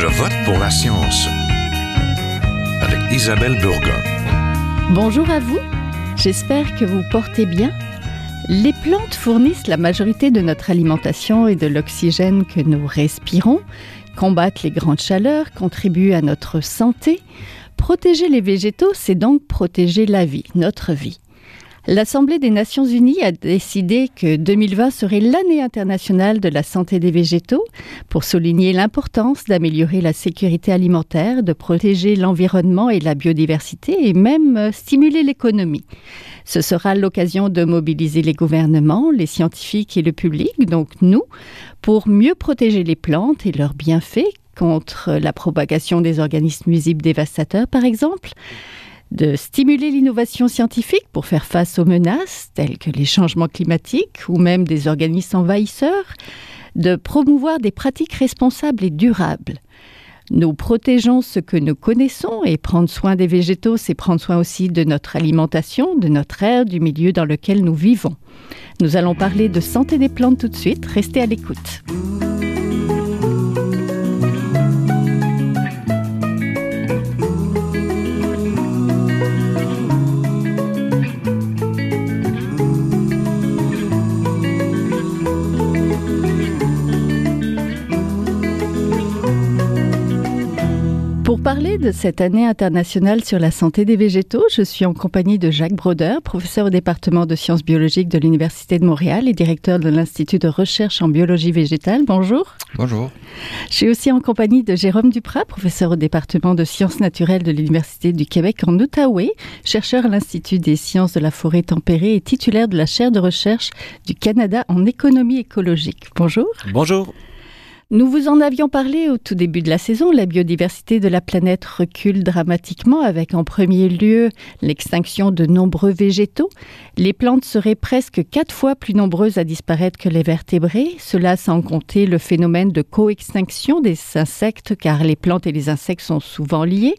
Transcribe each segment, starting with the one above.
Je vote pour la science avec Isabelle Burgon. Bonjour à vous, j'espère que vous portez bien. Les plantes fournissent la majorité de notre alimentation et de l'oxygène que nous respirons, combattent les grandes chaleurs, contribuent à notre santé. Protéger les végétaux, c'est donc protéger la vie, notre vie. L'Assemblée des Nations Unies a décidé que 2020 serait l'année internationale de la santé des végétaux pour souligner l'importance d'améliorer la sécurité alimentaire, de protéger l'environnement et la biodiversité et même euh, stimuler l'économie. Ce sera l'occasion de mobiliser les gouvernements, les scientifiques et le public, donc nous, pour mieux protéger les plantes et leurs bienfaits contre la propagation des organismes nuisibles dévastateurs par exemple de stimuler l'innovation scientifique pour faire face aux menaces telles que les changements climatiques ou même des organismes envahisseurs, de promouvoir des pratiques responsables et durables. Nous protégeons ce que nous connaissons et prendre soin des végétaux, c'est prendre soin aussi de notre alimentation, de notre air, du milieu dans lequel nous vivons. Nous allons parler de santé des plantes tout de suite, restez à l'écoute. Pour parler de cette année internationale sur la santé des végétaux, je suis en compagnie de Jacques Broder, professeur au département de sciences biologiques de l'Université de Montréal et directeur de l'Institut de recherche en biologie végétale. Bonjour. Bonjour. Je suis aussi en compagnie de Jérôme Duprat, professeur au département de sciences naturelles de l'Université du Québec en Outaouais, chercheur à l'Institut des sciences de la forêt tempérée et titulaire de la chaire de recherche du Canada en économie écologique. Bonjour. Bonjour. Nous vous en avions parlé au tout début de la saison. La biodiversité de la planète recule dramatiquement avec en premier lieu l'extinction de nombreux végétaux. Les plantes seraient presque quatre fois plus nombreuses à disparaître que les vertébrés. Cela sans compter le phénomène de coextinction des insectes car les plantes et les insectes sont souvent liés.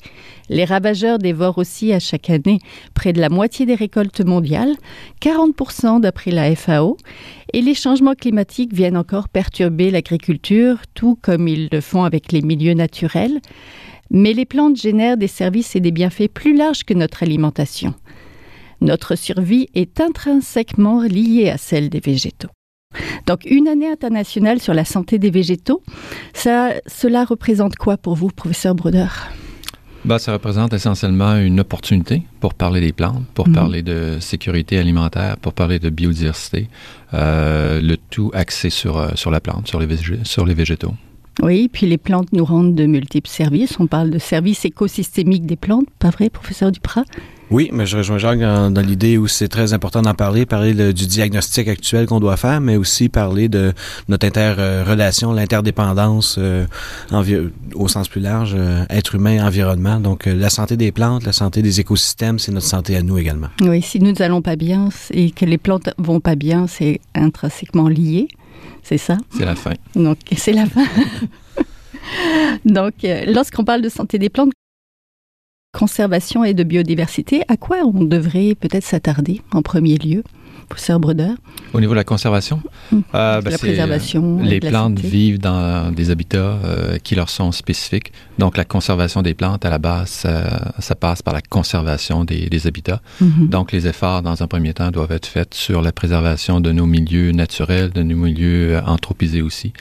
Les ravageurs dévorent aussi à chaque année près de la moitié des récoltes mondiales, 40% d'après la FAO. Et les changements climatiques viennent encore perturber l'agriculture, tout comme ils le font avec les milieux naturels. Mais les plantes génèrent des services et des bienfaits plus larges que notre alimentation. Notre survie est intrinsèquement liée à celle des végétaux. Donc une année internationale sur la santé des végétaux, ça, cela représente quoi pour vous, professeur Broder bah, ça représente essentiellement une opportunité pour parler des plantes, pour Mhm. parler de sécurité alimentaire, pour parler de biodiversité, le tout axé sur, euh, sur la plante, sur les, végé- sur les végétaux. Oui, puis les plantes nous rendent de multiples services. On parle de services écosystémiques des plantes, pas vrai, professeur Duprat? Oui, mais je rejoins Jacques dans, dans l'idée où c'est très important d'en parler, parler le- du diagnostic actuel qu'on doit faire, mais aussi parler de notre interrelation, l'interdépendance euh, au sens plus large, euh, être humain, environnement. Donc, euh, la santé des plantes, la santé des écosystèmes, c'est notre santé à nous également. Oui, si nous n'allons pas bien et que les plantes vont pas bien, c'est intrinsèquement lié, c'est ça? C'est la fin. Donc, c'est la fin. Donc, euh, lorsqu'on parle de santé des plantes, conservation et de biodiversité, à quoi on devrait peut-être s'attarder en premier lieu, Au niveau de la conservation, Mhm. euh, ben, La préservation euh, les la plantes vivent dans des habitats euh, qui leur sont spécifiques. Donc, la conservation des plantes, à la base, ça, ça passe par la conservation des, des habitats. Mhm. Donc, les efforts, dans un premier temps, doivent être faits sur la préservation de nos milieux naturels, de nos milieux euh, anthropisés aussi,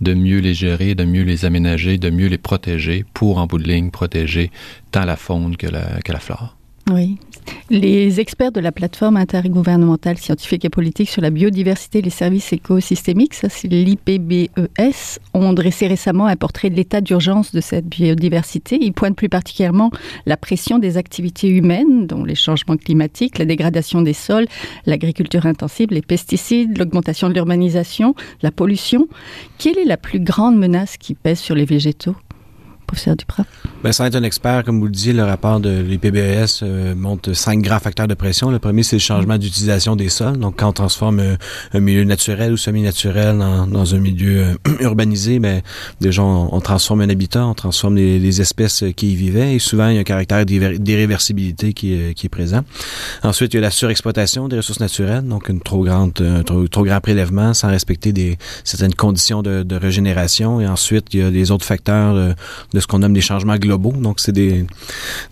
de mieux les gérer, de mieux les aménager, de mieux les protéger pour, en bout de ligne, protéger tant la faune que la, que la flore. Oui. Les experts de la plateforme intergouvernementale scientifique et politique sur la biodiversité et les services écosystémiques, ça c'est l'IPBES, ont dressé récemment un portrait de l'état d'urgence de cette biodiversité. Ils pointent plus particulièrement la pression des activités humaines, dont les changements climatiques, la dégradation des sols, l'agriculture intensive, les pesticides, l'augmentation de l'urbanisation, la pollution. Quelle est la plus grande menace qui pèse sur les végétaux? Professeur Duprat? Ben, sans être un expert, comme vous le disiez, le rapport de l'IPBES euh, montre cinq grands facteurs de pression. Le premier, c'est le changement d'utilisation des sols. Donc, quand on transforme un, un milieu naturel ou semi-naturel dans, dans, un milieu euh, urbanisé, ben, déjà, on, on, transforme un habitat, on transforme les, les, espèces qui y vivaient et souvent, il y a un caractère d'irréversibilité qui, est, qui est présent. Ensuite, il y a la surexploitation des ressources naturelles, donc une trop grande, un trop, trop grand prélèvement sans respecter des, certaines conditions de, de régénération. Et ensuite, il y a des autres facteurs de, de ce qu'on nomme des changements globaux. Donc, c'est des,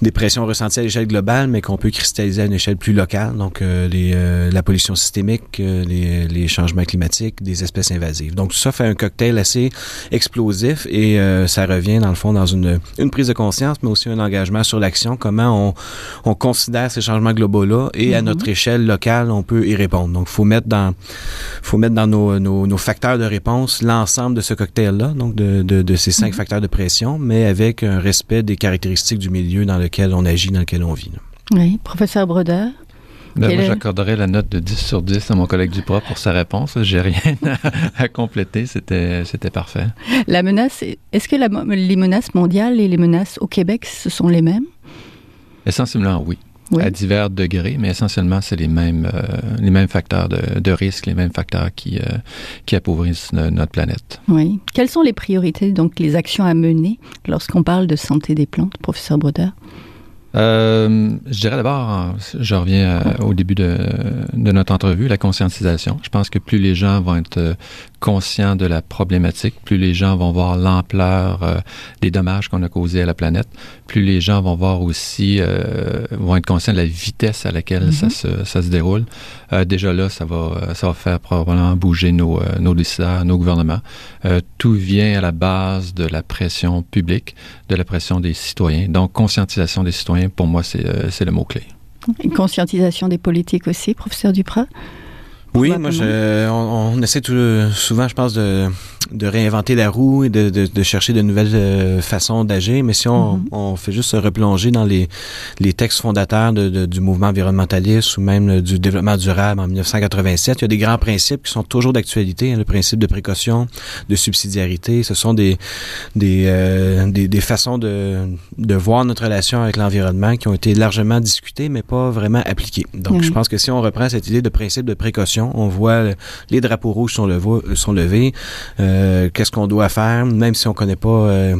des pressions ressenties à l'échelle globale, mais qu'on peut cristalliser à une échelle plus locale. Donc, euh, les, euh, la pollution systémique, euh, les, les, changements climatiques, des espèces invasives. Donc, tout ça fait un cocktail assez explosif et ça revient, dans le fond, dans une, une prise de conscience, mais aussi un engagement sur l'action, comment on, on considère ces changements globaux-là et mm -hmm. à notre échelle locale, on peut y répondre. Donc, faut mettre dans, faut mettre dans nos, nos, nos facteurs de réponse l'ensemble de ce cocktail-là, donc de, de, de ces cinq mm -hmm. facteurs de pression, mais avec un respect des caractéristiques du milieu dans lequel on agit, dans lequel on vit. Oui, professeur Brodeur? Ben, moi, j'accorderais la note de 10 sur 10 à mon collègue Duprat pour sa réponse. J'ai rien à, à compléter. C'était, c'était parfait. La menace, est-ce que la, les menaces mondiales et les menaces au Québec, ce sont les mêmes? Essentiellement, oui. Oui. à divers degrés, mais essentiellement, c'est les mêmes, euh, les mêmes facteurs de, de, risque, les mêmes facteurs qui, euh, qui appauvrissent notre planète. Oui. Quelles sont les priorités, donc les actions à mener lorsqu'on parle de santé des plantes, professeur Brodeur? Euh, je dirais d'abord, je reviens à, au début de, de, notre entrevue, la conscientisation. Je pense que plus les gens vont être conscients de la problématique, plus les gens vont voir l'ampleur euh, des dommages qu'on a causés à la planète, plus les gens vont voir aussi, euh, vont être conscients de la vitesse à laquelle mm -hmm. ça, se, ça se déroule. Euh, déjà là, ça va, ça va faire probablement bouger nos, nos décideurs, nos gouvernements. tout vient à la base de la pression publique, de la pression des citoyens. Donc, conscientisation des citoyens, pour moi, c'est le mot-clé. Une conscientisation des politiques aussi, professeur Duprat? Oui, moi, je, on, on, essaie tout, souvent, je pense, de, de réinventer la roue et de, de, de chercher de nouvelles euh, façons d'agir. Mais si on, mm -hmm. on, fait juste se replonger dans les, les textes fondateurs de, de, du mouvement environnementaliste ou même du développement durable en 1987, il y a des grands principes qui sont toujours d'actualité. Hein, le principe de précaution, de subsidiarité, ce sont des, des, euh, des, des, façons de, de voir notre relation avec l'environnement qui ont été largement discutées, mais pas vraiment appliquées. Donc, mm -hmm. je pense que si on reprend cette idée de principe de précaution, on voit les drapeaux rouges sont, levo, sont levés. Euh, Qu'est-ce qu'on doit faire, même si on connaît pas euh,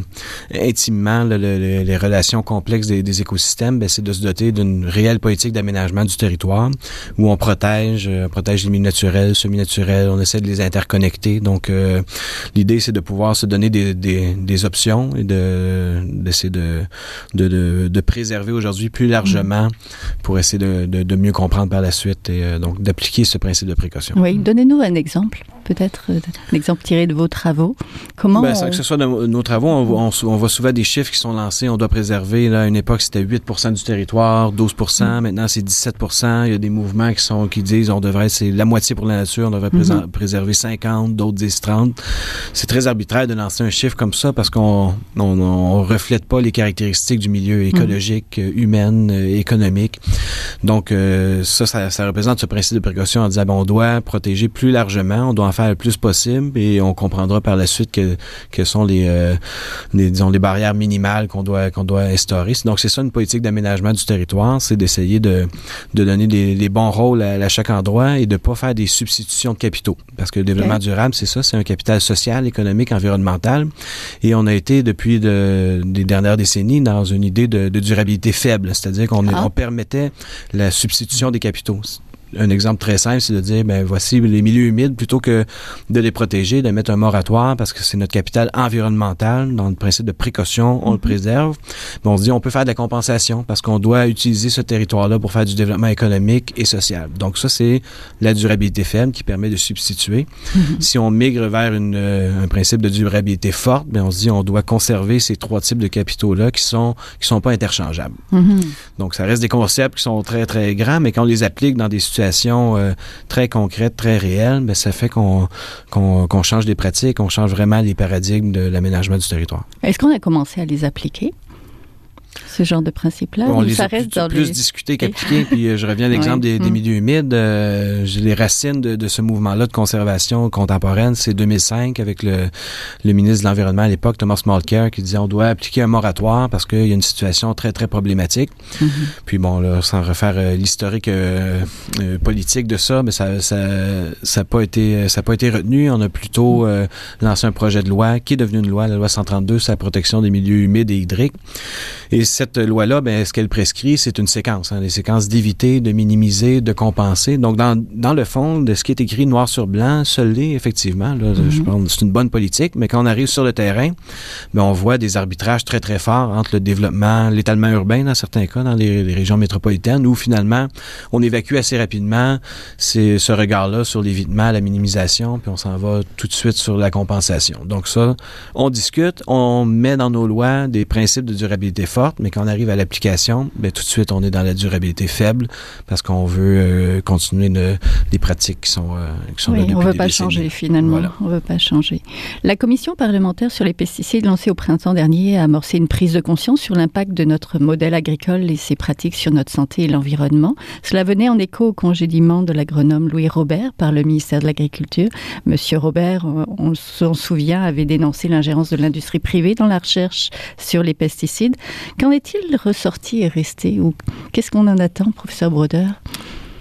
intimement le, le, les relations complexes des, des écosystèmes, c'est de se doter d'une réelle politique d'aménagement du territoire où on protège, euh, protège les milieux naturels, semi-naturels, on essaie de les interconnecter. Donc, euh, l'idée, c'est de pouvoir se donner des, des, des options et d'essayer de, de, de, de, préserver aujourd'hui plus largement pour essayer de, de, de mieux comprendre par la suite et euh, donc d'appliquer ce principe de précaution. Oui, donnez-nous un exemple, peut-être un exemple tiré de vos travaux. Comment ben, on... que ce soit de nos travaux, on, on, on, voit souvent des chiffres qui sont lancés. On doit préserver. Là, à une époque, c'était 8 du territoire, 12 mm. Maintenant, c'est 17 Il y a des mouvements qui sont qui disent on devrait c'est la moitié pour la nature, on devrait mm -hmm. préserver 50, d'autres disent 30. C'est très arbitraire de lancer un chiffre comme ça parce qu'on on, reflète pas les caractéristiques du milieu écologique, mm humaine, économique. Donc euh, ça, ça, ça, représente ce principe de précaution en disant ben, on doit protéger plus largement, on doit en faire le plus possible et on comprendra par la suite que, que sont les, euh, les, disons, les barrières minimales qu'on doit, qu'on doit instaurer. Donc, c'est ça une politique d'aménagement du territoire, c'est d'essayer de, de donner des, bons rôles à, à, chaque endroit et de pas faire des substitutions de capitaux. Parce que le développement okay. durable, c'est ça, c'est un capital social, économique, environnemental. Et on a été, depuis de, des dernières décennies, dans une idée de, de durabilité faible. C'est-à-dire qu'on ah. on permettait la substitution des capitaux un exemple très simple, c'est de dire, ben voici les milieux humides, plutôt que de les protéger, de mettre un moratoire parce que c'est notre capital environnemental, dans le principe de précaution, on mm -hmm. le préserve. Mais on se dit, on peut faire de la compensation parce qu'on doit utiliser ce territoire-là pour faire du développement économique et social. Donc ça, c'est la durabilité faible qui permet de substituer. Mm -hmm. Si on migre vers une, euh, un principe de durabilité forte, ben on se dit, on doit conserver ces trois types de capitaux-là qui sont qui sont pas interchangeables. Mm -hmm. Donc ça reste des concepts qui sont très très grands, mais quand on les applique dans des situations euh, très concrètes, très réelles, ben, ça fait qu'on qu qu change des pratiques, on change vraiment les paradigmes de l'aménagement du territoire. Est-ce qu'on a commencé à les appliquer? Ce genre de principe-là On les ça a reste plus, dans plus les- discutés qu'appliqués. Puis euh, je reviens à l'exemple Ouais. des, des Mm. milieux humides. euh, les racines de, de ce mouvement-là de conservation contemporaine, c'est 2005 avec le, le ministre de l'Environnement à l'époque, Thomas Mulcair, qui disait on doit appliquer un moratoire parce qu'il y a une situation très, très problématique. Mhm. Puis bon, là, sans refaire euh, l'historique euh, politique de ça, mais ça ça ça a pas été ça a pas été retenu. On a plutôt euh, lancé un projet de loi qui est devenu une loi, la loi 132 sur la protection des milieux humides et hydriques. Et cette loi-là, ben, ce qu'elle prescrit, c'est une séquence, hein, des séquences d'éviter, de minimiser, de compenser. Donc, dans, dans le fond, de ce qui est écrit noir sur blanc, ça l'est effectivement. Là, Je Mhm. pense c'est une bonne politique, mais quand on arrive sur le terrain, ben, on voit des arbitrages très, très forts entre le développement, l'étalement urbain dans certains cas, dans les, les régions métropolitaines, où finalement, on évacue assez rapidement ce regard-là sur l'évitement, la minimisation, puis on s'en va tout de suite sur la compensation. Donc ça, on discute, on met dans nos lois des principes de durabilité forte, mais quand on arrive à l'application, ben, tout de suite, on est dans la durabilité faible parce qu'on veut euh, continuer de- des pratiques qui sont, euh, qui sont là Oui, depuis on ne veut des pas décennies. changer finalement. Voilà. On veut pas changer. La commission parlementaire sur les pesticides lancée au printemps dernier a amorcé une prise de conscience sur l'impact de notre modèle agricole et ses pratiques sur notre santé et l'environnement. Cela venait en écho au congédiement de l'agronome Louis Robert par le ministère de l'Agriculture. Monsieur Robert, on, s'en souvient, avait dénoncé l'ingérence de l'industrie privée dans la recherche sur les pesticides. Qu'en est-il ressorti et resté ou qu'est-ce qu'on en attend, professeur Broder?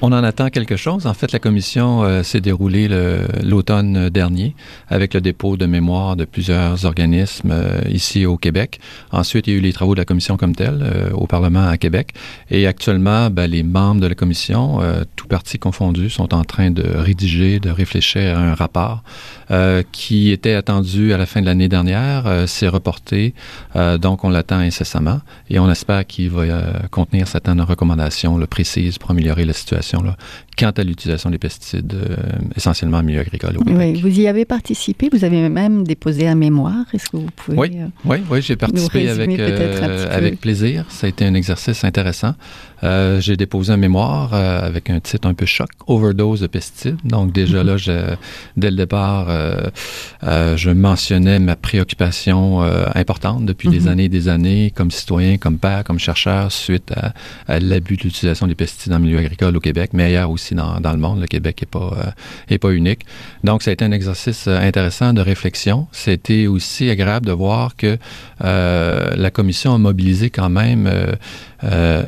On en attend quelque chose. En fait, la commission euh, s'est déroulée le- l'automne dernier avec le dépôt de mémoire de plusieurs organismes euh, ici au Québec. Ensuite, il y a eu les travaux de la commission comme telle euh, au Parlement à Québec. Et actuellement, ben, les membres de la commission, tous partis confondus, sont en train de rédiger, de réfléchir à un rapport qui était attendu à la fin de l'année dernière. C'est reporté, donc on l'attend incessamment et on espère qu'il va contenir certaines recommandations là, précises pour améliorer la situation quant à l'utilisation des pesticides, euh, essentiellement en milieu agricole au. Oui, vous y avez participé, vous avez même déposé un mémoire. Est-ce que vous pouvez... Oui, euh, oui, oui, j'ai participé avec, euh, avec plaisir. Ça a été un exercice intéressant. Euh, j'ai déposé un mémoire euh, avec un titre un peu choc, Overdose de pesticides. Donc déjà là, je, dès le départ, euh, euh, je mentionnais ma préoccupation euh, importante depuis des Mhm. années et des années, comme citoyen, comme père, comme chercheur, suite à, à l'abus de l'utilisation des pesticides dans le milieu agricole au Québec, mais ailleurs aussi dans, dans le monde. Le Québec n'est pas, est pas unique. Donc, ça a été un exercice intéressant de réflexion. C'était aussi agréable de voir que euh, la commission a mobilisé quand même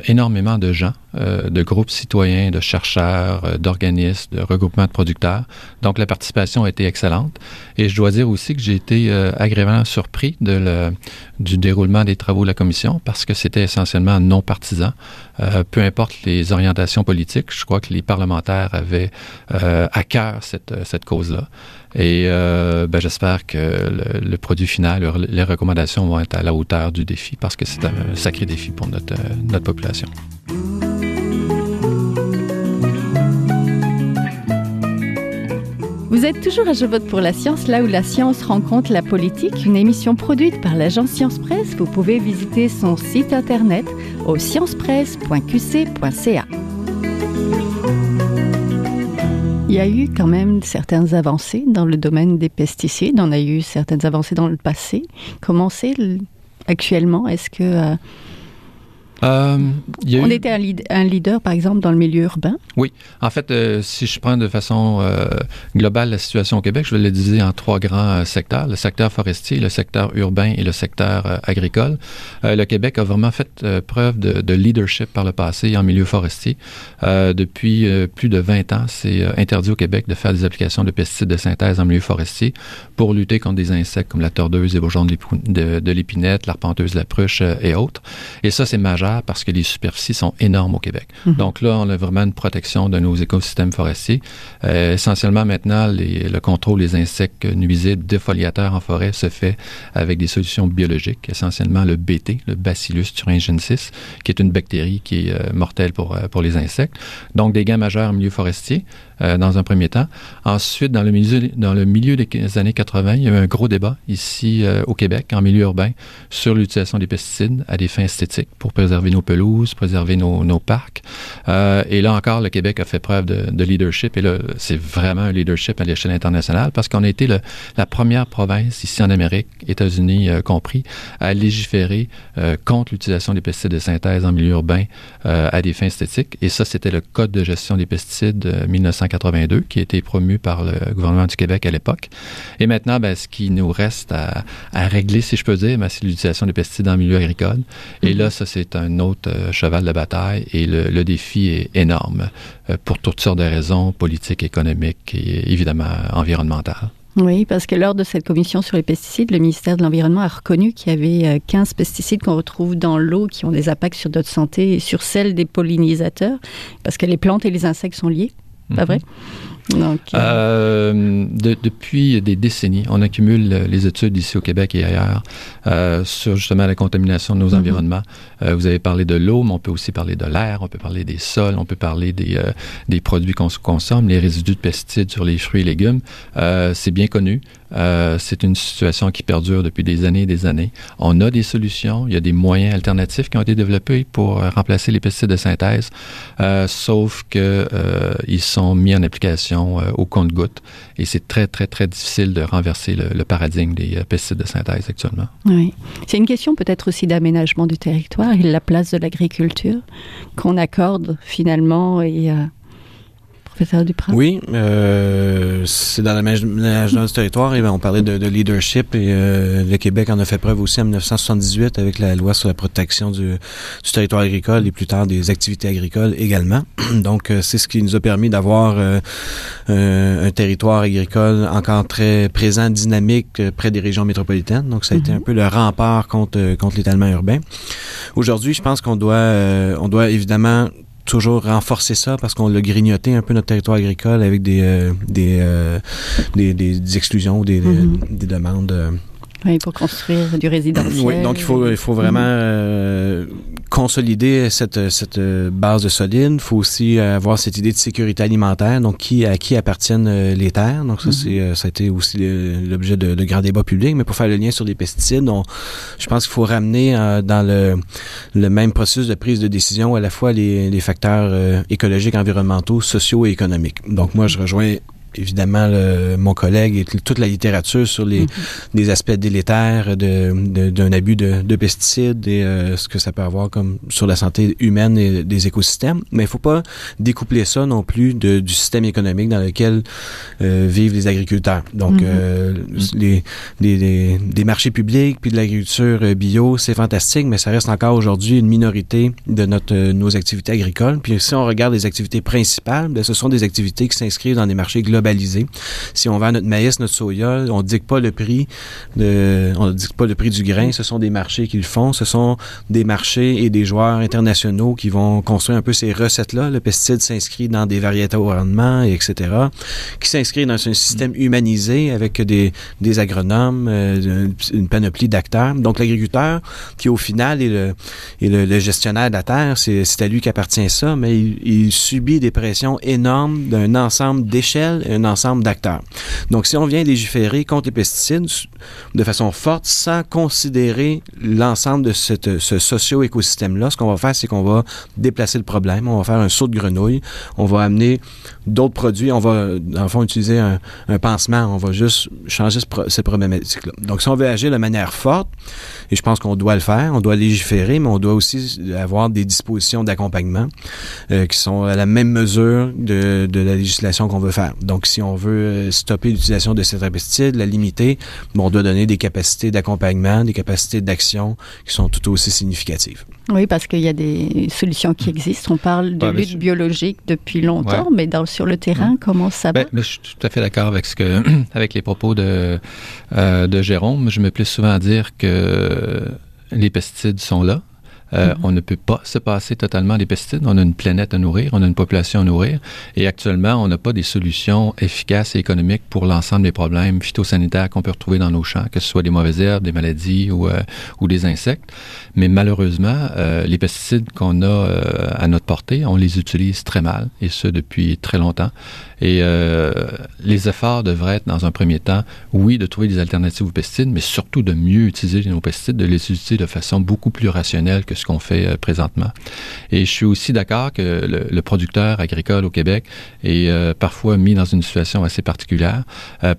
énormément de gens, euh, de groupes citoyens, de chercheurs, euh, d'organismes, de regroupements de producteurs. Donc, la participation a été excellente. Et je dois dire aussi que j'ai été euh, agréablement surpris du déroulement des travaux de la commission parce que c'était essentiellement non partisan. Peu importe les orientations politiques, je crois que les parlementaires avaient à cœur cette, cette cause-là. Et ben, j'espère que le, le produit final, le- les recommandations vont être à la hauteur du défi parce que c'est un sacré défi pour notre, notre population. Vous êtes toujours à Je vote pour la science, là où la science rencontre la politique, une émission produite par l'agence Science Presse. Vous pouvez visiter son site internet au sciencepresse.qc.ca. Il y a eu quand même certaines avancées dans le domaine des pesticides. On a eu certaines avancées dans le passé. Comment c'est le- actuellement? Est-ce que euh, Euh, il y a on eu- était un, lead- un leader, par exemple, dans le milieu urbain En fait, euh, si je prends de façon euh, globale la situation au Québec, je vais le diviser en trois grands secteurs, le secteur forestier, le secteur urbain et le secteur agricole. Le Québec a vraiment fait preuve de, de leadership par le passé en milieu forestier. Depuis plus de 20 ans, c'est interdit au Québec de faire des applications de pesticides de synthèse en milieu forestier pour lutter contre des insectes comme la tordeuse, les bourgeons de l'épinette, l'arpenteuse, la pruche et autres. Et ça, c'est majeur parce que les superficies sont énormes au Québec. Mhm. Donc là, on a vraiment une protection de nos écosystèmes forestiers. Euh, essentiellement, maintenant, les- le contrôle des insectes nuisibles défoliateurs en forêt se fait avec des solutions biologiques, essentiellement le BT, le Bacillus thuringiensis, qui est une bactérie qui est euh, mortelle pour, euh, pour les insectes. Donc, des gains majeurs en milieu forestier, euh, dans un premier temps. Ensuite, dans le milieu, dans le milieu des années 80, il y a eu un gros débat ici euh, au Québec, en milieu urbain, sur l'utilisation des pesticides à des fins esthétiques pour préserver préserver nos pelouses, préserver nos, nos parcs. Euh, et là encore, le Québec a fait preuve de, de leadership. Et là, c'est vraiment un leadership à l'échelle internationale parce qu'on a été le, la première province ici en Amérique, États-Unis euh, compris, à légiférer euh, contre l'utilisation des pesticides de synthèse en milieu urbain à des fins esthétiques. Et ça, c'était le Code de gestion des pesticides de 1982 qui a été promu par le gouvernement du Québec à l'époque. Et maintenant, ben, ce qui nous reste à, à régler, si je peux dire, ben, c'est l'utilisation des pesticides en milieu agricole. Et là, ça, c'est un autre euh, cheval de bataille et le, défi est énorme euh, pour toutes sortes de raisons politiques, économiques et évidemment environnementales. Oui, parce que lors de cette commission sur les pesticides, le ministère de l'Environnement a reconnu qu'il y avait 15 pesticides qu'on retrouve dans l'eau qui ont des impacts sur notre santé et sur celle des pollinisateurs, parce que les plantes et les insectes sont liés, pas Mhm. vrai? Donc, euh, Euh, de- depuis des décennies, on accumule euh, les études ici au Québec et ailleurs euh, sur justement la contamination de nos Mhm. environnements. Euh, vous avez parlé de l'eau, mais on peut aussi parler de l'air, on peut parler des sols, on peut parler des, des produits qu'on consomme, les résidus de pesticides sur les fruits et légumes. C'est bien connu. Euh, c'est une situation qui perdure depuis des années et des années. On a des solutions, il y a des moyens alternatifs qui ont été développés pour euh, remplacer les pesticides de synthèse, euh, sauf que euh, ils sont mis en application au compte-gouttes et c'est très, très, très difficile de renverser le, paradigme des pesticides de synthèse actuellement. oui. C'est une question peut-être aussi d'aménagement du territoire et de la place de l'agriculture qu'on accorde finalement et professeur Duprat. Oui, euh, c'est dans l'aménagement du territoire. Et ben, on parlait de, de leadership et euh, le Québec en a fait preuve aussi en 1978 avec la loi sur la protection du, du territoire agricole et plus tard des activités agricoles également. Donc, euh, c'est ce qui nous a permis d'avoir euh, euh, un territoire agricole encore très présent, dynamique euh, près des régions métropolitaines. Donc, ça a été Mhm. un peu le rempart contre, contre l'étalement urbain. Aujourd'hui, je pense qu'on doit, euh, on doit évidemment toujours renforcer ça parce qu'on l'a grignoté un peu notre territoire agricole avec des euh, des, euh, des, des des exclusions ou des, Mhm. des demandes. euh. Oui, pour construire du résidentiel. Oui, donc il faut il faut vraiment euh, consolider cette cette euh, base de solide. Il faut aussi euh, avoir cette idée de sécurité alimentaire. Donc qui à qui appartiennent euh, les terres. Donc ça Mhm. c'est ça a été aussi l'objet de, de grands débats publics. Mais pour faire le lien sur les pesticides, on, je pense qu'il faut ramener euh, dans le le même processus de prise de décision à la fois les, les facteurs euh, écologiques, environnementaux, sociaux et économiques. Donc moi, je rejoins évidemment le- mon collègue et toute la littérature sur les, Mhm. les aspects délétères de- de- d'un abus de, de pesticides et euh, ce que ça peut avoir comme sur la santé humaine et des écosystèmes. Mais il faut pas découpler ça non plus de- du système économique dans lequel euh, vivent les agriculteurs. Donc, Mhm. euh, les, les, les- des marchés publics puis de l'agriculture euh, bio, c'est fantastique, mais ça reste encore aujourd'hui une minorité de notre, euh, nos activités agricoles. Puis si on regarde les activités principales, ben, ce sont des activités qui s'inscrivent dans des marchés Si on vend notre maïs, notre soya, on ne dicte pas le prix du grain. Ce sont des marchés qui le font. Ce sont des marchés et des joueurs internationaux qui vont construire un peu ces recettes-là. Le pesticide s'inscrit dans des variétés au rendement, et etc., qui s'inscrit dans un système humanisé avec des, agronomes, euh, une panoplie d'acteurs. Donc l'agriculteur, qui au final est le, est le, le gestionnaire de la terre, c'est à lui qu'appartient ça, mais il, subit des pressions énormes d'un ensemble d'échelles un ensemble d'acteurs. Donc si on vient légiférer contre les pesticides de façon forte, sans considérer l'ensemble de ce socio-écosystème-là, ce qu'on va faire, c'est qu'on va déplacer le problème, on va faire un saut de grenouille, on va amener d'autres produits, on va, dans fond, utiliser un, un pansement, on va juste changer ce pro- cette problématique-là. Donc, si on veut agir de manière forte, et je pense qu'on doit le faire, on doit légiférer, mais on doit aussi avoir des dispositions d'accompagnement euh, qui sont à la même mesure de, de la législation qu'on veut faire. Donc, si on veut euh, stopper l'utilisation de ces pesticides, la limiter, bon, on doit donner des capacités d'accompagnement, des capacités d'action qui sont tout aussi significatives. Oui, parce qu'il y a des solutions qui existent. On parle de Ouais, lutte je- biologique depuis longtemps, mais dans, sur le terrain, comment ça va? Ben, je suis tout à fait d'accord avec ce que, avec les propos de, euh, de Jérôme. Je me plais souvent à dire que les pesticides sont là. Euh. On ne peut pas se passer totalement des pesticides. On a une planète à nourrir, on a une population à nourrir. Et actuellement, on n'a pas des solutions efficaces et économiques pour l'ensemble des problèmes phytosanitaires qu'on peut retrouver dans nos champs, que ce soit des mauvaises herbes, des maladies ou, euh, ou des insectes. Mais malheureusement, euh, les pesticides qu'on a euh, à notre portée, on les utilise très mal, et ce depuis très longtemps. Et euh, les efforts devraient être, dans un premier temps, oui, de trouver des alternatives aux pesticides, mais surtout de mieux utiliser nos pesticides, de les utiliser de façon beaucoup plus rationnelle que ce qu'on fait euh, présentement. Et je suis aussi d'accord que le, producteur agricole au Québec est euh, parfois mis dans une situation assez particulière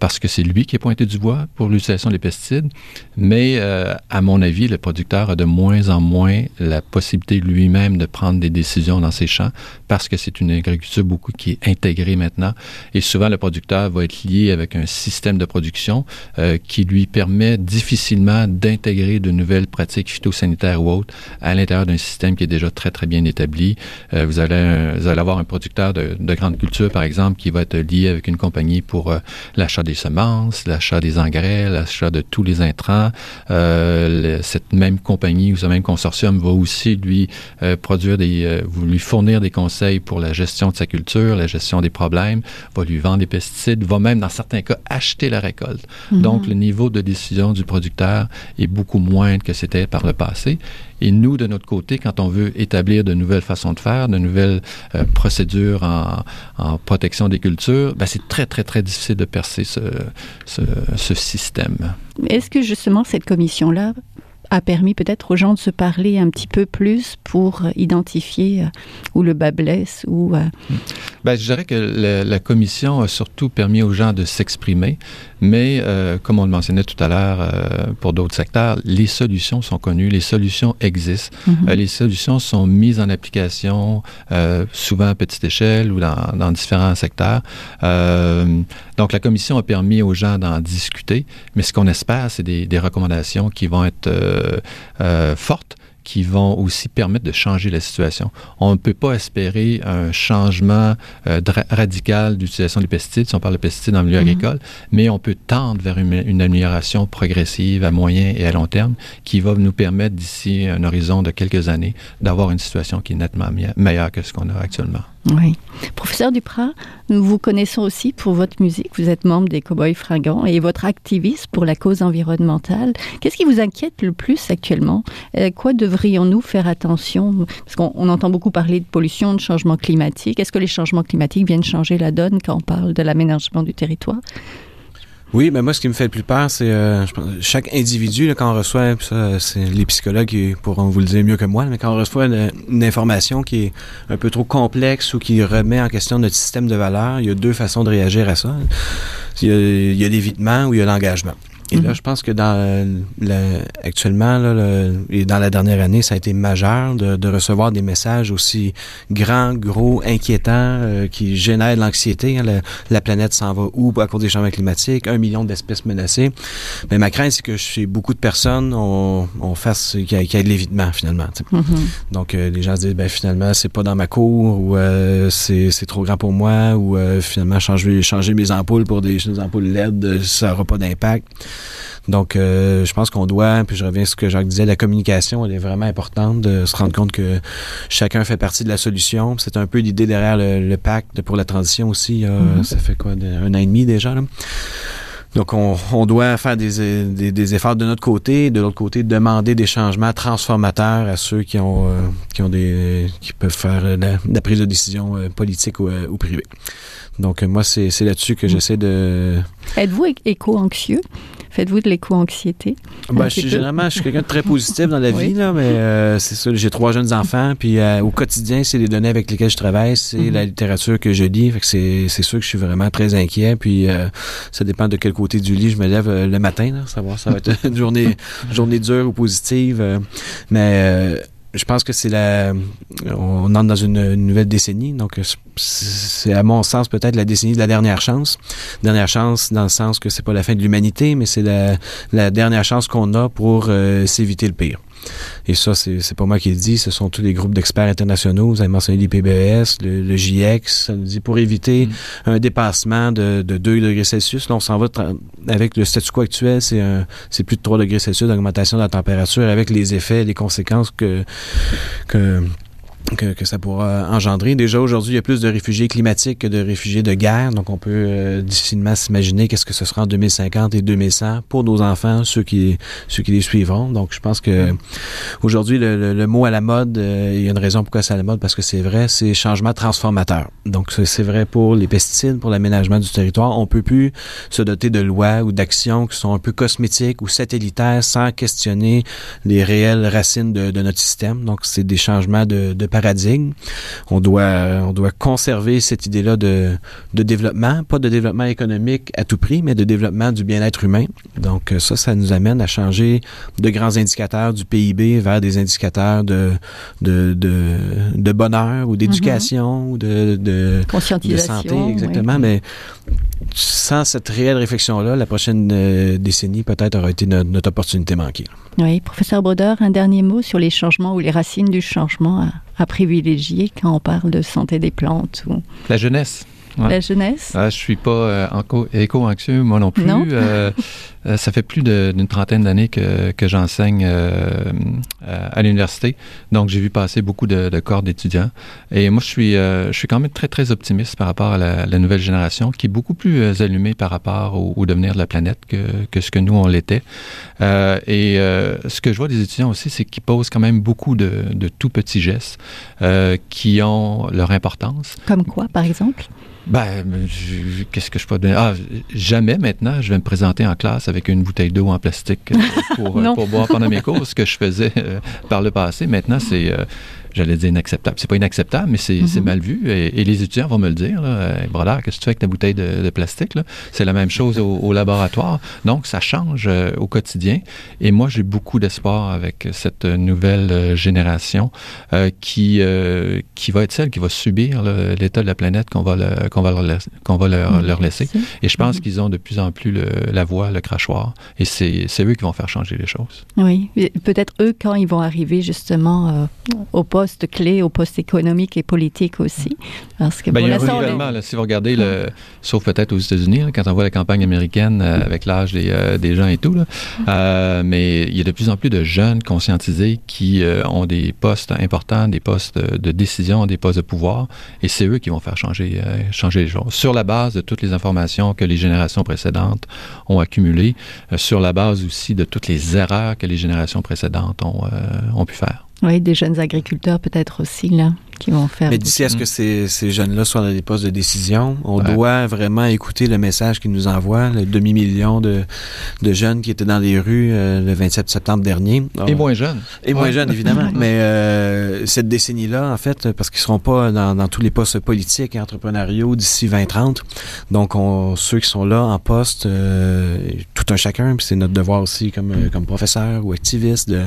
parce que c'est lui qui est pointé du bois pour l'utilisation des pesticides, mais à mon avis, le producteur a de moins en moins la possibilité lui-même de prendre des décisions dans ses champs parce que c'est une agriculture beaucoup qui est intégrée maintenant. Et souvent, le producteur va être lié avec un système de production euh, qui lui permet difficilement d'intégrer de nouvelles pratiques phytosanitaires ou autres à l'intérieur d'un système qui est déjà très, très bien établi. Euh, vous, allez, vous allez avoir un producteur de, de grande culture, par exemple, qui va être lié avec une compagnie pour euh, l'achat des semences, l'achat des engrais, l'achat de tous les intrants. Euh, cette même compagnie ou ce même consortium va aussi lui euh, produire des, euh, lui fournir des conseils pour la gestion de sa culture, la gestion des problèmes, va lui vendre des pesticides, va même dans certains cas acheter la récolte. Mm -hmm. Donc le niveau de décision du producteur est beaucoup moindre que c'était par le passé. Et nous, de notre côté, quand on veut établir de nouvelles façons de faire, de nouvelles euh, procédures en, en, protection des cultures, ben, c'est très, très, très difficile de percer ce, ce, ce système. Est-ce que justement cette commission-là a permis peut-être aux gens de se parler un petit peu plus pour identifier euh, où le bas blesse ou euh... ben, je dirais que la, la, commission a surtout permis aux gens de s'exprimer mais euh, comme on le mentionnait tout à l'heure euh, pour d'autres secteurs les solutions sont connues les solutions existent. Mm -hmm. euh, les solutions sont mises en application souvent à petite échelle ou dans, dans différents secteurs. Donc la commission a permis aux gens d'en discuter mais ce qu'on espère c'est des, des recommandations qui vont être fortes qui vont aussi permettre de changer la situation. On ne peut pas espérer un changement euh, radical d'utilisation des pesticides, si on parle de pesticides dans le milieu mm -hmm. agricole, mais on peut tendre vers une, une, amélioration progressive à moyen et à long terme qui va nous permettre d'ici un horizon de quelques années d'avoir une situation qui est nettement meilleure que ce qu'on a actuellement. Oui. Professeur Duprat, nous vous connaissons aussi pour votre musique. Vous êtes membre des Cowboys Fringants et votre activisme pour la cause environnementale. Qu'est-ce qui vous inquiète le plus actuellement? Euh, quoi devrions-nous faire attention? Parce qu'on entend beaucoup parler de pollution, de changement climatique. Est-ce que les changements climatiques viennent changer la donne quand on parle de l'aménagement du territoire? Oui, mais moi, ce qui me fait le plus peur, c'est euh, chaque individu, quand on reçoit, ça, c'est les psychologues qui pourront vous le dire mieux que moi, mais quand on reçoit une, information qui est un peu trop complexe ou qui remet en question notre système de valeurs, il y a deux façons de réagir à ça. Il y a l'évitement ou il y a l'engagement. Et mm -hmm. là, je pense que dans le, actuellement, là, le, et dans la dernière année, ça a été majeur de, de recevoir des messages aussi grands, gros, inquiétants, euh, qui génèrent de l'anxiété. Hein, la, la, planète s'en va où à cause des changements climatiques? Un million d'espèces menacées. Mais ma crainte, c'est que chez beaucoup de personnes, on, on fasse qu'il y, ait de l'évitement, finalement. Mm -hmm. Donc, euh, les gens se disent, ben, finalement, c'est pas dans ma cour, ou euh, c'est trop grand pour moi, ou euh, finalement, changer, changer mes ampoules pour des, des ampoules LED, ça n'aura pas d'impact. Donc, euh, je pense qu'on doit, puis je reviens à ce que Jacques disait, la communication, elle est vraiment importante de se rendre compte que chacun fait partie de la solution. C'est un peu l'idée derrière le, le, pacte pour la transition aussi. Euh, mm -hmm. Ça fait quoi, un an et demi déjà? Là? Donc, on, on doit faire des, des, des, efforts de notre côté, de l'autre côté, demander des changements transformateurs à ceux qui ont, euh, qui ont des, qui peuvent faire la, la prise de décision euh, politique ou, euh, ou privée. Donc, moi, c'est là-dessus que j'essaie de... Êtes-vous éco-anxieux? Faites-vous de l'éco-anxiété? Ben, je, généralement, je suis quelqu'un de très positif dans la oui. vie, là, mais euh, c'est ça. J'ai trois jeunes enfants, puis euh, au quotidien, c'est les données avec lesquelles je travaille, c'est mm -hmm. la littérature que je lis. c'est sûr que je suis vraiment très inquiet. Puis euh, ça dépend de quel côté du lit je me lève le matin, là, savoir ça va être une journée, journée dure ou positive. Mais je pense que c'est la on entre dans une, nouvelle décennie donc c'est à mon sens peut-être la décennie de la dernière chance. Dernière chance dans le sens que c'est pas la fin de l'humanité mais c'est la, la dernière chance qu'on a pour euh, s'éviter le pire et ça, c'est pas moi qui le dis, ce sont tous les groupes d'experts internationaux. Vous avez mentionné l'IPBES, le, le GIEC, ça nous dit pour éviter mmh. un dépassement de, de 2 degrés Celsius. Là, on s'en va avec le statu quo actuel, c'est plus de 3 degrés Celsius d'augmentation de la température avec les effets, les conséquences que, que que, que, ça pourra engendrer. Déjà aujourd'hui, il y a plus de réfugiés climatiques que de réfugiés de guerre, donc on peut euh, difficilement s'imaginer qu'est-ce que ce sera en 2050 et 2100 pour nos enfants, ceux qui ceux qui les suivront. Donc je pense que aujourd'hui le, le, mot à la mode, euh, il y a une raison pourquoi c'est à la mode parce que c'est vrai, c'est changement transformateur. Donc c'est vrai pour les pesticides, pour l'aménagement du territoire. On peut plus se doter de lois ou d'actions qui sont un peu cosmétiques ou satellitaires sans questionner les réelles racines de, de notre système. Donc c'est des changements de, de paradigme. On doit, on doit conserver cette idée-là de, de développement, pas de développement économique à tout prix, mais de développement du bien-être humain. Donc ça, ça nous amène à changer de grands indicateurs du PIB vers des indicateurs de, de, de, de bonheur ou d'éducation mm-hmm. ou de, de, de, santé, exactement. Oui. Mais sans cette réelle réflexion-là, la prochaine euh, décennie peut-être aura été notre, notre opportunité manquée. Oui, professeur Brodeur, un dernier mot sur les changements ou les racines du changement à, à privilégier quand on parle de santé des plantes ou... La jeunesse. Ouais. La jeunesse? Ah, je suis pas euh, éco-anxieux, moi non plus. Non? euh, ça fait plus d'une trentaine d'années que, que j'enseigne euh, à l'université. Donc, j'ai vu passer beaucoup de, de corps d'étudiants. Et moi, je suis, euh, je suis quand même très, très optimiste par rapport à la, la nouvelle génération qui est beaucoup plus euh, allumée par rapport au, au, devenir de la planète que, que ce que nous, on l'était. Euh, et ce que je vois des étudiants aussi, c'est qu'ils posent quand même beaucoup de, de tout petits gestes qui ont leur importance. Comme quoi, par exemple? Ben, qu'est-ce que je peux donner? Ah, jamais maintenant, je vais me présenter en classe avec une bouteille d'eau en plastique pour, pour boire pendant mes cours, ce que je faisais euh, par le passé. Maintenant, c'est, euh, j'allais dire inacceptable. C'est pas inacceptable, mais c'est, Mm-hmm. mm -hmm. mal vu. Et, et, les étudiants vont me le dire. Là, hey, brother, qu'est-ce que tu fais avec ta bouteille de, de plastique? Là? C'est la même chose au, au, laboratoire. Donc, ça change euh, au quotidien. Et moi, j'ai beaucoup d'espoir avec cette nouvelle euh, génération euh, qui, qui va être celle qui va subir l'état de la planète qu'on va, le, qu'on va, leur, qu'on va leur, leur, laisser. Et je pense mm -hmm. qu'ils ont de plus en plus le, la voix, le crachoir. Et c'est, eux qui vont faire changer les choses. Oui, peut-être eux quand ils vont arriver justement au poste clé, au poste économique et politique aussi. Parce que ben, pour il y a un renouvellement, là, si vous regardez, le, sauf peut-être aux États-Unis, quand on voit la campagne américaine euh, avec l'âge des, euh, des, gens et tout, là, euh, mais il y a de plus en plus de jeunes conscientisés qui ont des postes importants, des postes de décision, des postes de pouvoir, et c'est eux qui vont faire changer, changer les choses. Sur la base de toutes les informations que les générations précédentes ont accumulées, sur la base aussi de toutes les erreurs que les générations précédentes ont, ont pu faire. Oui, des jeunes agriculteurs peut-être aussi, là, qui vont faire... Mais d'ici à ce que ces, ces jeunes-là soient dans des postes de décision, on ouais. doit vraiment écouter le message qu'ils nous envoient, le demi-million de, de jeunes qui étaient dans les rues euh, le 27 septembre dernier. Et moins jeunes. Et moins jeunes, évidemment. Mais euh, cette décennie-là, en fait, parce qu'ils ne seront pas dans, dans, tous les postes politiques et entrepreneuriaux d'ici 2030. Donc, on, ceux qui sont là en poste, euh, tout un chacun, puis c'est notre devoir aussi comme, comme professeur ou activiste de,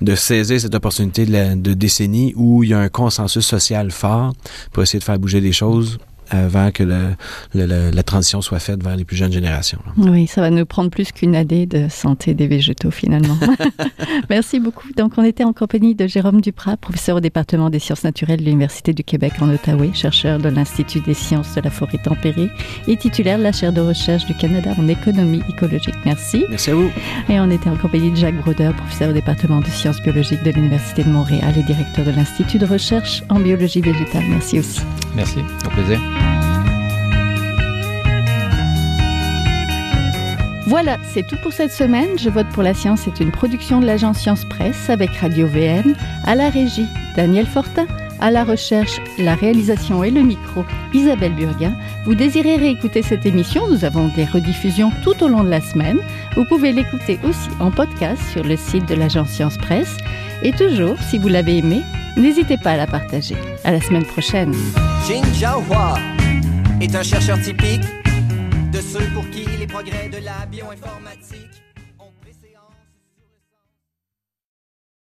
de saisir cette opportunité de, la, de décennies où il y a un consensus social fort pour essayer de faire bouger les choses avant que le, le, le, la transition soit faite vers les plus jeunes générations. Là. Oui, ça va nous prendre plus qu'une année de santé des végétaux finalement. Merci beaucoup. Donc on était en compagnie de Jérôme Duprat, professeur au département des sciences naturelles de l'Université du Québec en Ottawa, chercheur de l'Institut des sciences de la forêt tempérée et titulaire de la chaire de recherche du Canada en économie écologique. Merci. Merci à vous. Et on était en compagnie de Jacques Brodeur, professeur au département de sciences biologiques de l'Université de Montréal et directeur de l'Institut de recherche en biologie végétale. Merci aussi. Merci, au plaisir. Voilà, c'est tout pour cette semaine. Je vote pour la science est une production de l'agence Science Presse avec Radio VM, à la régie Daniel Fortin, à la recherche, la réalisation et le micro Isabelle Burguin. Vous désirez réécouter cette émission, nous avons des rediffusions tout au long de la semaine. Vous pouvez l'écouter aussi en podcast sur le site de l'agence Science Presse. Et toujours, si vous l'avez aimé, n'hésitez pas à la partager. À la semaine prochaine. Est un chercheur typique de ceux pour qui de la bioinformatique